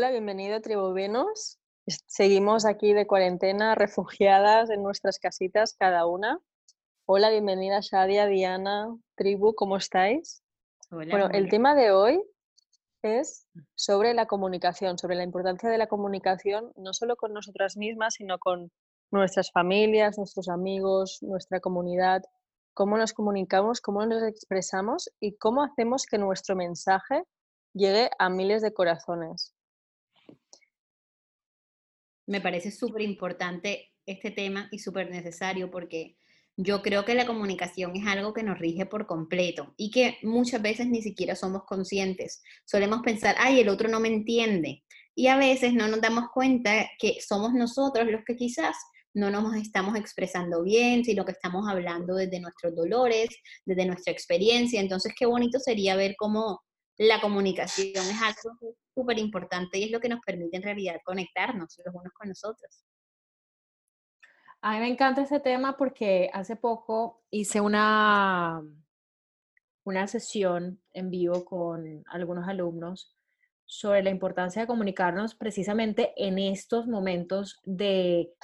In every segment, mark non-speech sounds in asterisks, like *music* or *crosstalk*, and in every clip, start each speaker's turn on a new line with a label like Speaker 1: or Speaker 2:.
Speaker 1: Hola, bienvenido a Tribu Venus. Seguimos aquí de cuarentena, refugiadas en nuestras casitas cada una. Hola, bienvenida Shadia, Diana, Tribu, ¿cómo estáis? bueno, el tema de hoy es sobre la comunicación, sobre la importancia de la comunicación, no solo con nosotras mismas, sino con nuestras familias, nuestros amigos, nuestra comunidad, cómo nos comunicamos, cómo nos expresamos y cómo hacemos que nuestro mensaje llegue a miles de corazones.
Speaker 2: Me parece súper importante este tema y súper necesario porque yo creo que la comunicación es algo que nos rige por completo y que muchas veces ni siquiera somos conscientes. Solemos pensar, ay, el otro no me entiende. Y a veces no nos damos cuenta que somos nosotros los que quizás no nos estamos expresando bien, sino que estamos hablando desde nuestros dolores, desde nuestra experiencia. Entonces, qué bonito sería ver cómo la comunicación es algo súper importante y es lo que nos permite en realidad conectarnos los unos con nosotros.
Speaker 3: A mí me encanta ese tema porque hace poco hice una, una sesión en vivo con algunos alumnos sobre la importancia de comunicarnos precisamente en estos momentos de,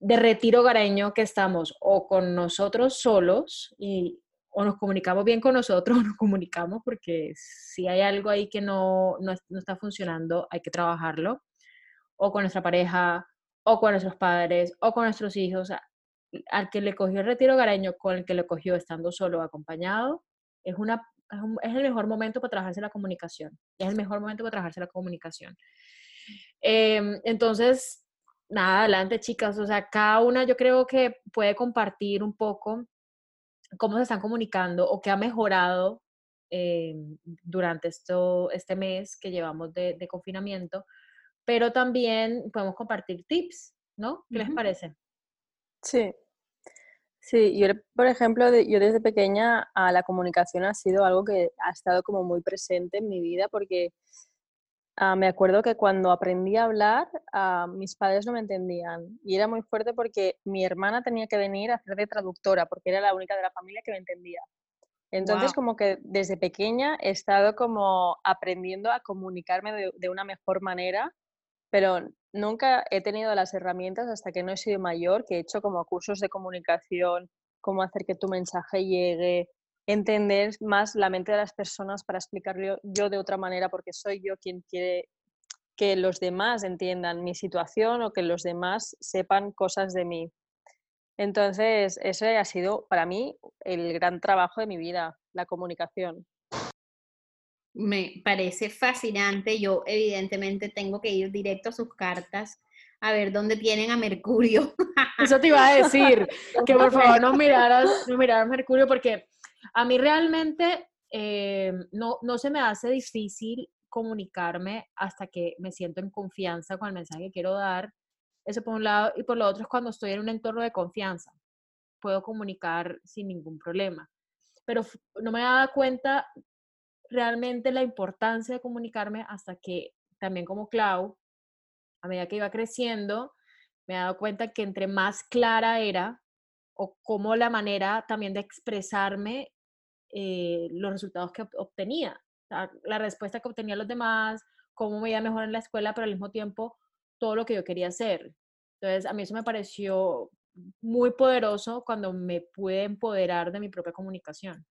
Speaker 3: de retiro hogareño que estamos o con nosotros solos y o nos comunicamos bien con nosotros o nos comunicamos porque si hay algo ahí que no, no, está funcionando, hay que trabajarlo, o con nuestra pareja, o con nuestros padres, o con nuestros hijos. Al que le cogió el retiro gareño con el que le cogió estando solo acompañado, es, una, es, el mejor momento para trabajarse la comunicación. Es el mejor momento para trabajarse la comunicación. Em, entonces, nada, adelante chicas. O sea, cada una yo creo que puede compartir un poco cómo se están comunicando o qué ha mejorado eh, durante esto, este mes que llevamos de, confinamiento, pero también podemos compartir tips, ¿no? ¿Qué les parece?
Speaker 1: Sí. Sí, yo, por ejemplo, yo desde pequeña a la comunicación ha sido algo que ha estado como muy presente en mi vida porque Ah, me acuerdo que cuando aprendí a hablar, ah, mis padres no me entendían y era muy fuerte porque mi hermana tenía que venir a hacer de traductora porque era la única de la familia que me entendía. Entonces, como que desde pequeña he estado como aprendiendo a comunicarme de, de, una mejor manera, pero nunca he tenido las herramientas hasta que no he sido mayor, que he hecho como cursos de comunicación, cómo hacer que tu mensaje llegue, entender más la mente de las personas para explicarlo yo de otra manera, porque soy yo quien quiere que los demás entiendan mi situación o que los demás sepan cosas de mí. Entonces, ese ha sido para mí el gran trabajo de mi vida, la comunicación.
Speaker 2: Me parece fascinante. Yo evidentemente tengo que ir directo a sus cartas a ver dónde tienen a Mercurio.
Speaker 3: Eso te iba a decir, *laughs* que por favor no *laughs* miraras, no miraras Mercurio porque a mí realmente eh, no, no se me hace difícil comunicarme hasta que me siento en confianza con el mensaje que quiero dar. Eso por un lado. Y por lo otro es cuando estoy en un entorno de confianza. Puedo comunicar sin ningún problema. Pero no me dado cuenta realmente la importancia de comunicarme hasta que también como Clau, a medida que iba creciendo, me he dado cuenta que entre más clara era o cómo la manera también de expresarme eh, los resultados que obtenía, la respuesta que obtenía los demás, cómo me iba mejor en la escuela, pero al mismo tiempo todo lo que yo quería hacer. Entonces, a mí eso me pareció muy poderoso cuando me pude empoderar de mi propia comunicación.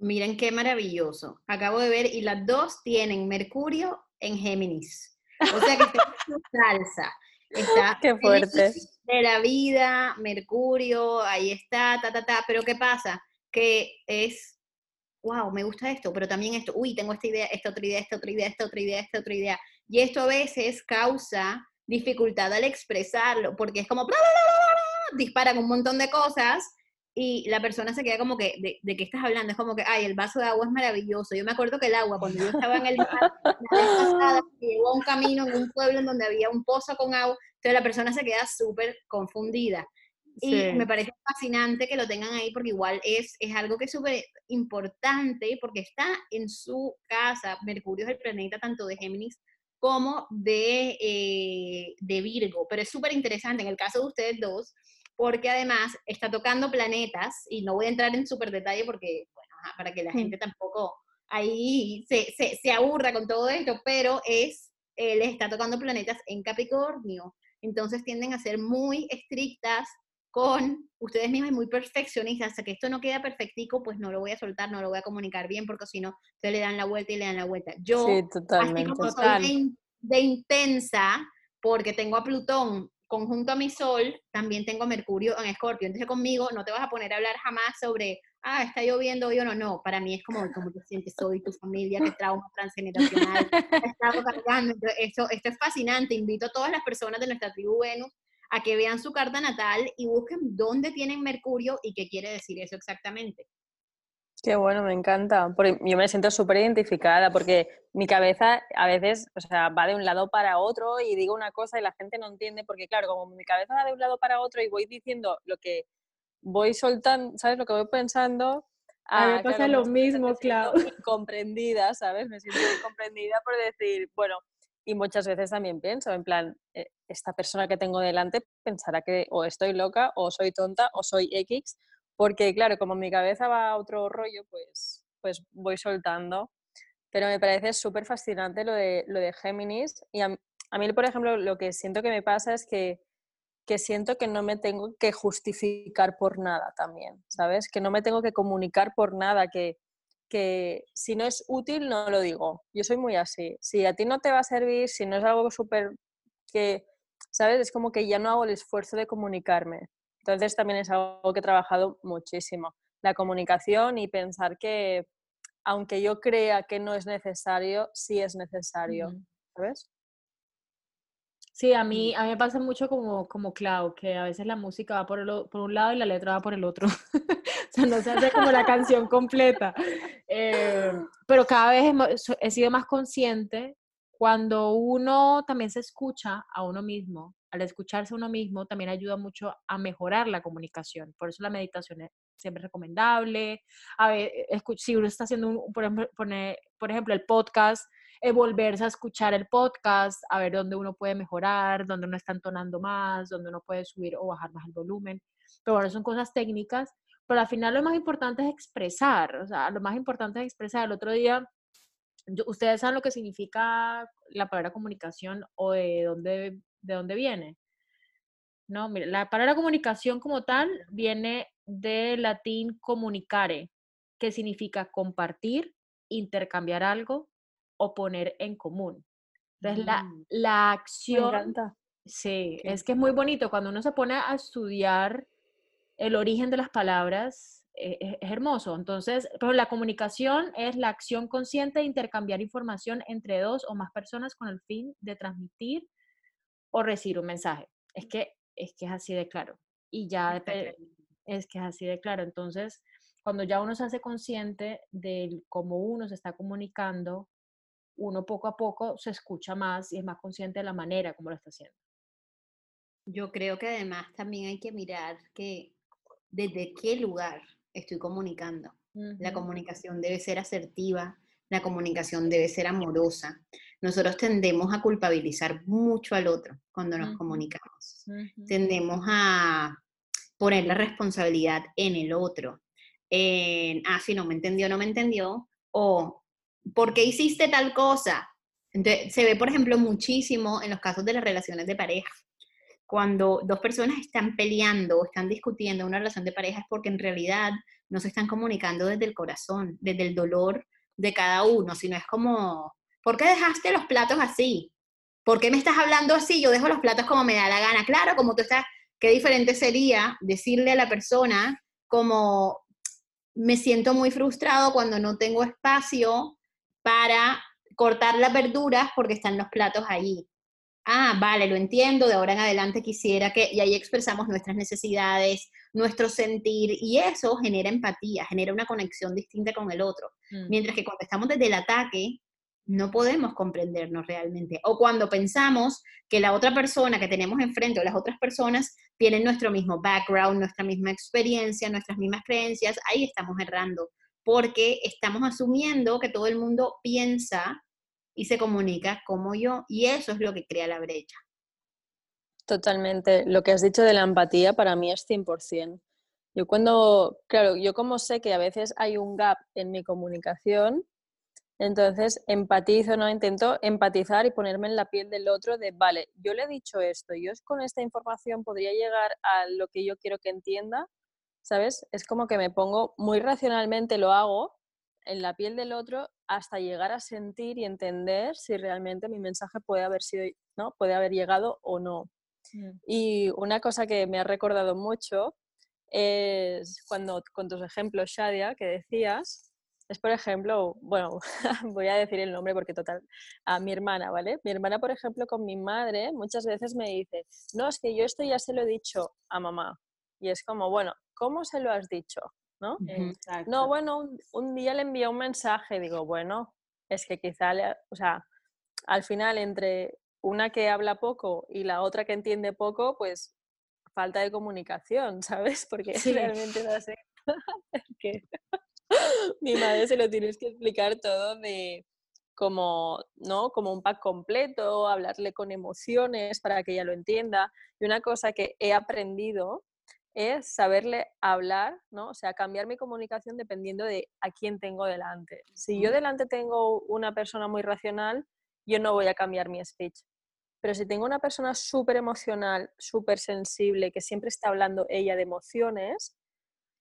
Speaker 2: Miren qué maravilloso. Acabo de ver y las dos tienen Mercurio en Géminis. O sea que salsa. Está
Speaker 1: qué fuerte.
Speaker 2: De la vida, Mercurio, ahí está, ta, ta, ta. Pero ¿qué pasa? que es, wow, me gusta esto, pero también esto, uy, tengo esta idea, esta otra idea, esta otra idea, esta otra idea, esta otra idea. Y esto a veces causa dificultad al expresarlo, porque es como, disparan un montón de cosas y la persona se queda como que, ¿de, ¿de, qué estás hablando? Es como que, ay, el vaso de agua es maravilloso. Yo me acuerdo que el agua, cuando yo estaba en el *laughs* mar, pasada, llegó a un camino en un pueblo en donde había un pozo con agua, entonces la persona se queda súper confundida. Y me parece fascinante que lo tengan ahí porque igual es, es algo que es súper importante porque está en su casa. Mercurio es el planeta tanto de Géminis como de, eh, de Virgo, pero es súper interesante en el caso de ustedes dos porque además está tocando planetas, y no voy a entrar en súper detalle porque, bueno, para que la gente tampoco ahí se, se, se, aburra con todo esto, pero es, él está tocando planetas en Capricornio, entonces tienden a ser muy estrictas con ustedes mismas y muy perfeccionistas, hasta que esto no queda perfectico, pues no lo voy a soltar, no lo voy a comunicar bien, porque si no, ustedes le dan la vuelta y le dan la vuelta. Yo,
Speaker 1: sí, totalmente,
Speaker 2: así como soy de, de intensa, porque tengo a Plutón conjunto a mi sol, también tengo Mercurio en Escorpio. Entonces conmigo no te vas a poner a hablar jamás sobre, ah, está lloviendo hoy o no. No, para mí es como, como te sientes hoy, tu familia, qué trauma *laughs* transgeneracional, cargando. esto, esto es fascinante. Invito a todas las personas de nuestra tribu Venus a que vean su carta natal y busquen dónde tienen Mercurio y qué quiere decir eso exactamente.
Speaker 1: Qué bueno, me encanta. Porque yo me siento súper identificada porque mi cabeza a veces, o sea, va de un lado para otro y digo una cosa y la gente no entiende porque, claro, como mi cabeza va de un lado para otro y voy diciendo lo que voy soltando, ¿sabes? Lo que voy pensando.
Speaker 3: A mí me pasa lo mismo, claro. *laughs*
Speaker 1: Comprendida, ¿sabes? Me siento *laughs* comprendida por decir, bueno, y muchas veces también pienso, en plan, eh, esta persona que tengo delante pensará que o estoy loca o soy tonta o soy X porque claro, como mi cabeza va a otro rollo, pues, pues voy soltando. Pero me parece súper fascinante lo de, lo de Géminis. Y a, mí, por ejemplo, lo que siento que me pasa es que, que siento que no me tengo que justificar por nada también, ¿sabes? Que no me tengo que comunicar por nada, que, que si no es útil no lo digo. Yo soy muy así. Si a ti no te va a servir, si no es algo súper que, ¿sabes? Es como que ya no hago el esfuerzo de comunicarme. Entonces también es algo que he trabajado muchísimo, la comunicación y pensar que aunque yo crea que no es necesario, sí es necesario, ¿sabes?
Speaker 3: Sí, a mí, a mí me pasa mucho como, como Clau, que a veces la música va por, el, por un lado y la letra va por el otro. *laughs* o sea, no se hace como la canción completa. *laughs* Eh, pero cada vez he sido más consciente cuando uno también se escucha a uno mismo al escucharse uno mismo también ayuda mucho a mejorar la comunicación. Por eso la meditación es siempre recomendable. A ver, si uno está haciendo, un, por, ejemplo, por ejemplo, el podcast, volverse a escuchar el podcast, a ver dónde uno puede mejorar, dónde uno está entonando más, dónde uno puede subir o bajar más el volumen. Pero bueno, son cosas técnicas. Pero al final lo más importante es expresar, o sea, lo más importante es expresar. El otro día, ustedes saben lo que significa la palabra comunicación o de dónde de dónde viene. No, mira, la palabra comunicación como tal viene del latín comunicare, que significa compartir, intercambiar algo o poner en común. Entonces, la,
Speaker 1: Mm,
Speaker 3: la
Speaker 1: me
Speaker 3: acción,
Speaker 1: encanta.
Speaker 3: sí,
Speaker 1: Qué-
Speaker 3: es que es muy bonito cuando uno se pone a estudiar el origen de las palabras, eh, es, es hermoso. Entonces, pero la comunicación es la acción consciente de intercambiar información entre dos o más personas con el fin de transmitir o recibir un mensaje. Es que es, que es así de claro. Y ya es que es así de claro. Entonces, cuando ya uno se hace consciente de cómo uno se está comunicando, uno poco a poco se escucha más y es más consciente de la manera como lo está haciendo.
Speaker 2: Yo creo que además también hay que mirar que desde qué lugar estoy comunicando. La comunicación debe ser asertiva, la comunicación debe ser amorosa. Nosotros tendemos a culpabilizar mucho al otro cuando nos comunicamos. Tendemos a poner la responsabilidad en el otro. En, ah, si no me entendió, no me entendió. O, ¿por qué hiciste tal cosa? Entonces, se ve, por ejemplo, muchísimo en los casos de las relaciones de pareja. Cuando dos personas están peleando o están discutiendo una relación de pareja es porque en realidad no se están comunicando desde el corazón, desde el dolor de cada uno, sino es como, ¿por qué dejaste los platos así? ¿Por qué me estás hablando así? Yo dejo los platos como me da la gana. Claro, como tú estás, qué diferente sería decirle a la persona como, me siento muy frustrado cuando no tengo espacio para cortar las verduras porque están los platos ahí. ah, vale, lo entiendo, de ahora en adelante quisiera que, y ahí expresamos nuestras necesidades, nuestro sentir, y eso genera empatía, genera una conexión distinta con el otro.
Speaker 3: Mm.
Speaker 2: Mientras que cuando estamos desde el ataque, no podemos comprendernos realmente. O cuando pensamos que la otra persona que tenemos enfrente o las otras personas tienen nuestro mismo background, nuestra misma experiencia, nuestras mismas creencias, ahí estamos errando, porque estamos asumiendo que todo el mundo piensa y se comunica como yo, y eso es lo que crea la brecha.
Speaker 1: Totalmente. Lo que has dicho de la empatía para mí es 100%. Yo cuando, claro, yo como sé que a veces hay un gap en mi comunicación, entonces empatizo, ¿no? Intento empatizar y ponerme en la piel del otro de, vale, yo le he dicho esto, yo con esta información podría llegar a lo que yo quiero que entienda, ¿sabes? Es como que me pongo muy racionalmente, lo hago en la piel del otro hasta llegar a sentir y entender si realmente mi mensaje puede haber sido, ¿no? Puede haber llegado o no.
Speaker 3: Mm.
Speaker 1: Y una cosa que me ha recordado mucho es cuando con tus ejemplos, Shadia, que decías, es por ejemplo, bueno, *laughs* voy a decir el nombre porque total, a mi hermana, ¿vale? Mi hermana, por ejemplo, con mi madre muchas veces me dice, no, es que yo esto ya se lo he dicho a mamá. Y es como, bueno, ¿cómo se lo has dicho? ¿No?
Speaker 3: Exacto.
Speaker 1: No, bueno, un, un día le envié un mensaje, digo, bueno, es que quizá, le, o sea, al final entre una que habla poco y la otra que entiende poco, pues falta de comunicación, *laughs* ¿sabes? Porque
Speaker 3: Sí.
Speaker 1: realmente no sé *laughs* *laughs* mi madre se lo tienes que explicar todo de como, ¿no? Como un pack completo, hablarle con emociones para que ella lo entienda. Y una cosa que he aprendido es saberle hablar, ¿no? O sea, cambiar mi comunicación dependiendo de a quién tengo delante. Si yo delante tengo una persona muy racional, yo no voy a cambiar mi speech. Pero si tengo una persona súper emocional, súper sensible, que siempre está hablando ella de emociones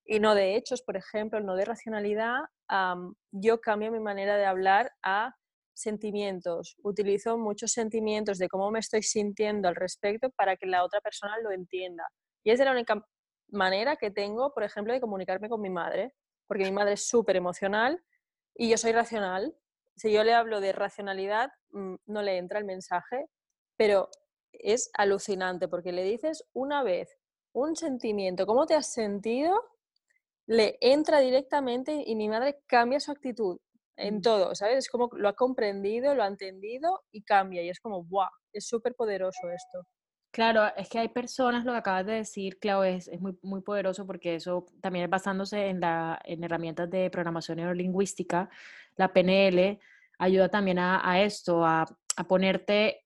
Speaker 1: y no de hechos, por ejemplo, no de racionalidad, am, yo cambio mi manera de hablar a sentimientos. Utilizo muchos sentimientos de cómo me estoy sintiendo al respecto para que la otra persona lo entienda. Y es de la única manera que tengo, por ejemplo, de comunicarme con mi madre, porque mi madre es súper emocional y yo soy racional. Si yo le hablo de racionalidad, mm, no le entra el mensaje, pero es alucinante porque le dices una vez un sentimiento, ¿cómo te has sentido? Le entra directamente y mi madre cambia su actitud en
Speaker 3: Mm.
Speaker 1: todo, ¿sabes? Es como lo ha comprendido, lo ha entendido y cambia. Y es como, ¡guau! Es súper poderoso esto.
Speaker 3: Claro, es que hay personas, lo que acabas de decir, Clau, es, es muy, muy poderoso porque eso también es basándose en, la, en herramientas de programación neurolingüística. La PNL ayuda también a, a esto, a, a ponerte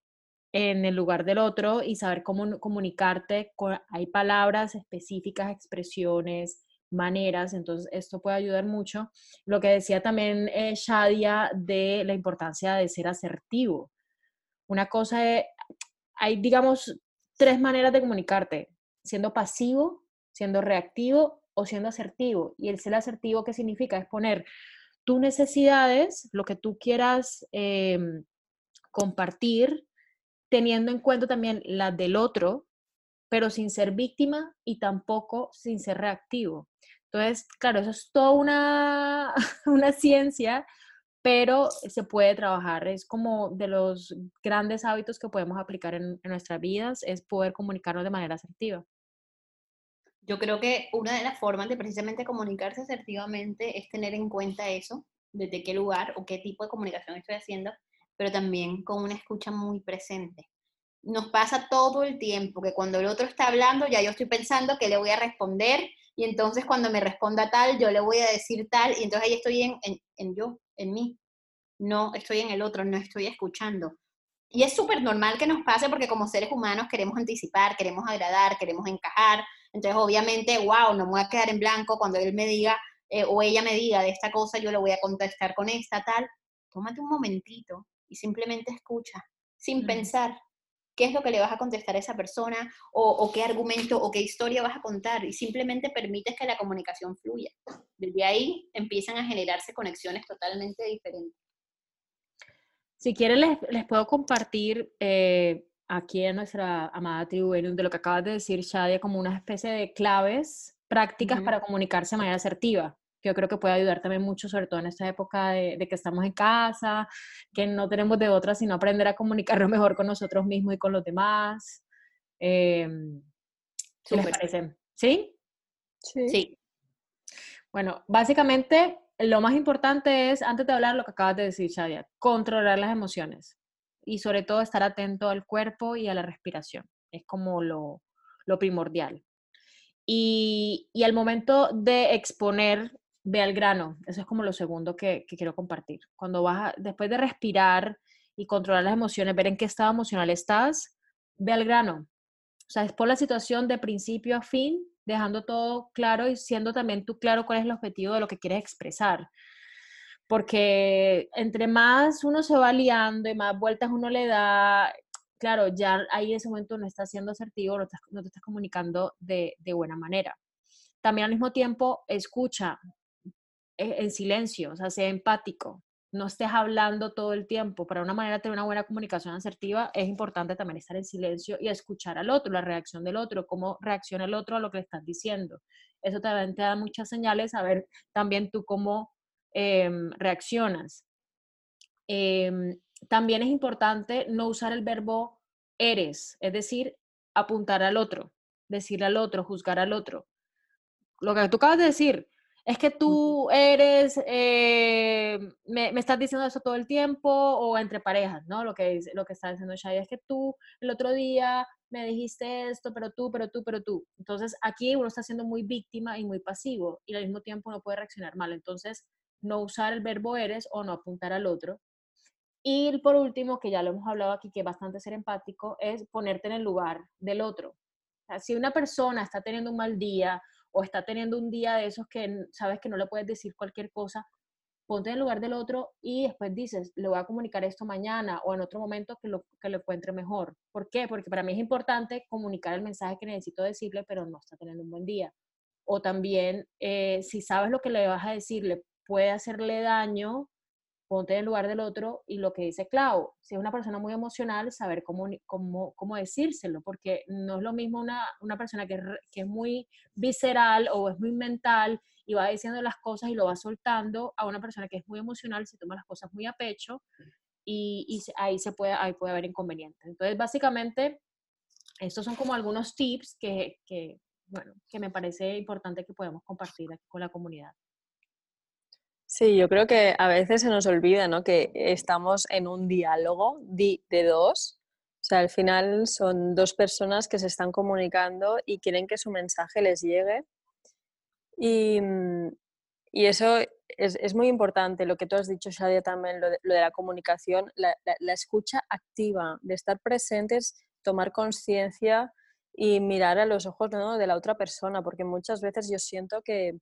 Speaker 3: en el lugar del otro y saber cómo comunicarte. con- hay palabras específicas, expresiones, maneras, entonces esto puede ayudar mucho. Lo que decía también eh, Shadia de la importancia de ser asertivo. Una cosa es, hay, digamos, tres maneras de comunicarte, siendo pasivo, siendo reactivo o siendo asertivo. Y el ser asertivo, ¿qué significa? Es poner tus necesidades, lo que tú quieras em, compartir, teniendo en cuenta también las del otro, pero sin ser víctima y tampoco sin ser reactivo. Entonces, claro, eso es toda una, *laughs* una ciencia, pero se puede trabajar. Es como de los grandes hábitos que podemos aplicar en, en nuestras vidas, es poder comunicarnos de manera asertiva.
Speaker 2: Yo creo que una de las formas de precisamente comunicarse asertivamente es tener en cuenta eso, desde qué lugar o qué tipo de comunicación estoy haciendo, pero también con una escucha muy presente. Nos pasa todo el tiempo que cuando el otro está hablando, ya yo estoy pensando que le voy a responder y entonces cuando me responda tal, yo le voy a decir tal y entonces ahí estoy en, en, en yo, en mí. No estoy en el otro, no estoy escuchando. Y es súper normal que nos pase porque como seres humanos queremos anticipar, queremos agradar, queremos encajar. Entonces, obviamente, wow, no me voy a quedar en blanco cuando él me diga eh, o ella me diga de esta cosa, yo le voy a contestar con esta, tal. Tómate un momentito y simplemente escucha, sin pensar qué es lo que le vas a contestar a esa persona o, o qué argumento o qué historia vas a contar y simplemente permites que la comunicación fluya. Desde ahí empiezan a generarse conexiones totalmente diferentes.
Speaker 3: Si quieren, les, les puedo compartir eh, aquí en nuestra amada tribu de lo que acabas de decir, Shadia, como una especie de claves prácticas para comunicarse de manera asertiva. Que yo creo que puede ayudar también mucho, sobre todo en esta época de, que estamos en casa, que no tenemos de otra sino aprender a comunicarnos *laughs* mejor con nosotros mismos y con los demás. Eh, ¿Qué les parece? ¿Sí?
Speaker 2: Sí. Sí.
Speaker 3: Bueno, básicamente lo más importante es, antes de hablar lo que acabas de decir, Shadia, controlar las emociones y sobre todo estar atento al cuerpo y a la respiración. Es como lo, primordial. Y, al momento de exponer, ve al grano. Eso es como lo segundo que, quiero compartir. Cuando vas, después de respirar y controlar las emociones, ver en qué estado emocional estás, ve al grano. O sea, es por la situación de principio a fin, dejando todo claro y siendo también tú claro cuál es el objetivo de lo que quieres expresar porque entre más uno se va liando y más vueltas uno le da, claro, ya ahí en ese momento no está siendo asertivo, no, te estás comunicando de, buena manera. También al mismo tiempo, escucha en silencio, o sea, sea empático, no estés hablando todo el tiempo. Para una manera de tener una buena comunicación asertiva es importante también estar en silencio y escuchar al otro, la reacción del otro, cómo reacciona el otro a lo que le estás diciendo. Eso también te da muchas señales, a ver también tú cómo Em, reaccionas. Em, también es importante no usar el verbo eres, es decir, apuntar al otro, decirle al otro, juzgar al otro. Lo que tú acabas de decir, es que tú eres, eh, me, estás diciendo eso todo el tiempo o entre parejas, ¿no? Lo que, lo que está diciendo Shai es que tú el otro día me dijiste esto, pero tú, pero tú, pero tú. Entonces aquí uno está siendo muy víctima y muy pasivo y al mismo tiempo no puede reaccionar mal. Entonces no usar el verbo eres o no apuntar al otro. Y por último, que ya lo hemos hablado aquí, que es bastante ser empático, es ponerte en el lugar del otro. si una persona está teniendo un mal día o está teniendo un día de esos que sabes que no le puedes decir cualquier cosa, ponte en el lugar del otro y después dices, le voy a comunicar esto mañana o en otro momento que lo, que lo encuentre mejor. ¿Por qué? Porque para mí es importante comunicar el mensaje que necesito decirle, pero no está teniendo un buen día. O también, eh, si sabes lo que le vas a decirle, puede hacerle daño, ponte en el lugar del otro y lo que dice Clau, si es una persona muy emocional, saber cómo, cómo, cómo decírselo, porque no es lo mismo una, una persona que, que, es muy visceral o es muy mental y va diciendo las cosas y lo va soltando a una persona que es muy emocional, se toma las cosas muy a pecho y, y ahí, se puede, ahí puede haber inconvenientes. Entonces, básicamente, estos son como algunos tips que, que, bueno, que me parece importante que podamos compartir aquí con la comunidad.
Speaker 1: Sí, yo creo que a veces se nos olvida, ¿no? Que estamos en un diálogo de, dos. O sea, al final son dos personas que se están comunicando y quieren que su mensaje les llegue. Y, mm, eso es, muy importante, lo que tú has dicho, Shadia, también, lo de, la comunicación, la, escucha activa, de estar presentes, tomar conciencia y mirar a los ojos de la otra persona, porque muchas veces yo siento que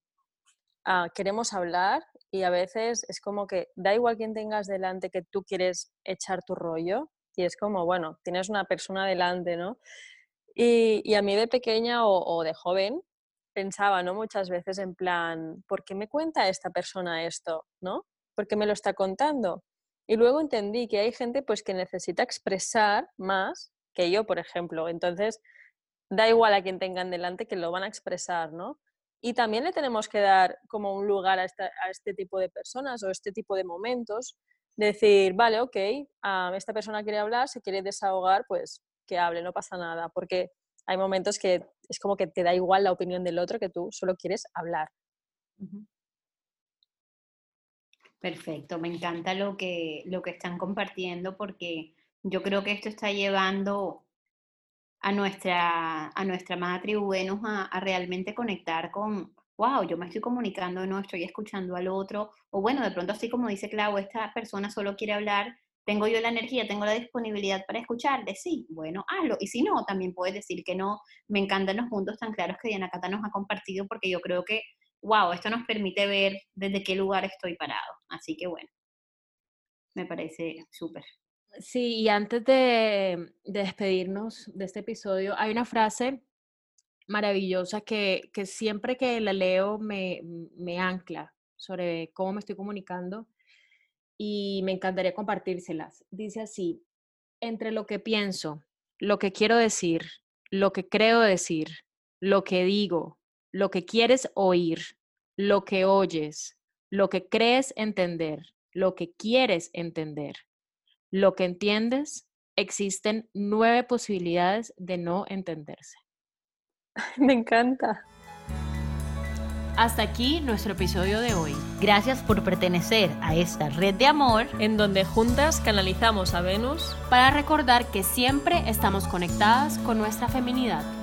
Speaker 1: ah, queremos hablar y a veces es como que da igual quien tengas delante que tú quieres echar tu rollo y es como, bueno, tienes una persona delante, ¿no? Y, a mí de pequeña o, de joven pensaba, ¿no? Muchas veces en plan, ¿por qué me cuenta esta persona esto, ¿no? ¿Por qué me lo está contando? Y luego entendí que hay gente pues que necesita expresar más que yo, por ejemplo. Entonces, da igual a quien tengan delante que lo van a expresar, ¿no? Y también le tenemos que dar como un lugar a, este tipo de personas o este tipo de momentos, decir, vale, ok, esta persona quiere hablar, se quiere desahogar, pues que hable, no pasa nada, porque hay momentos que es como que te da igual la opinión del otro, que tú solo quieres hablar.
Speaker 2: Perfecto, me encanta lo que, lo que están compartiendo porque yo creo que esto está llevando a nuestra, a nuestra amada tribu a, realmente conectar con, wow, yo me estoy comunicando, no estoy escuchando al otro, o bueno, de pronto así como dice Clau, esta persona solo quiere hablar, tengo yo la energía, tengo la disponibilidad para escucharle, sí, bueno, hazlo, y si no, también puedes decir que no, me encantan los puntos tan claros que Diana Cata nos ha compartido, porque yo creo que, wow, esto nos permite ver desde qué lugar estoy parado, así que bueno, me parece súper.
Speaker 3: Sí, y antes de, despedirnos de este episodio, hay una frase maravillosa que, siempre que la leo me, me ancla sobre cómo me estoy comunicando y me encantaría compartírselas. Dice así, entre lo que pienso, lo que quiero decir, lo que creo decir, lo que digo, lo que quieres oír, lo que oyes, lo que crees entender, lo que quieres entender, lo que entiendes, existen nueve posibilidades de no entenderse. *laughs*
Speaker 4: Me encanta.
Speaker 5: Hasta aquí nuestro episodio de hoy. Gracias por pertenecer a esta red de amor
Speaker 1: en donde juntas canalizamos a Venus
Speaker 5: para recordar que siempre estamos conectadas con nuestra feminidad.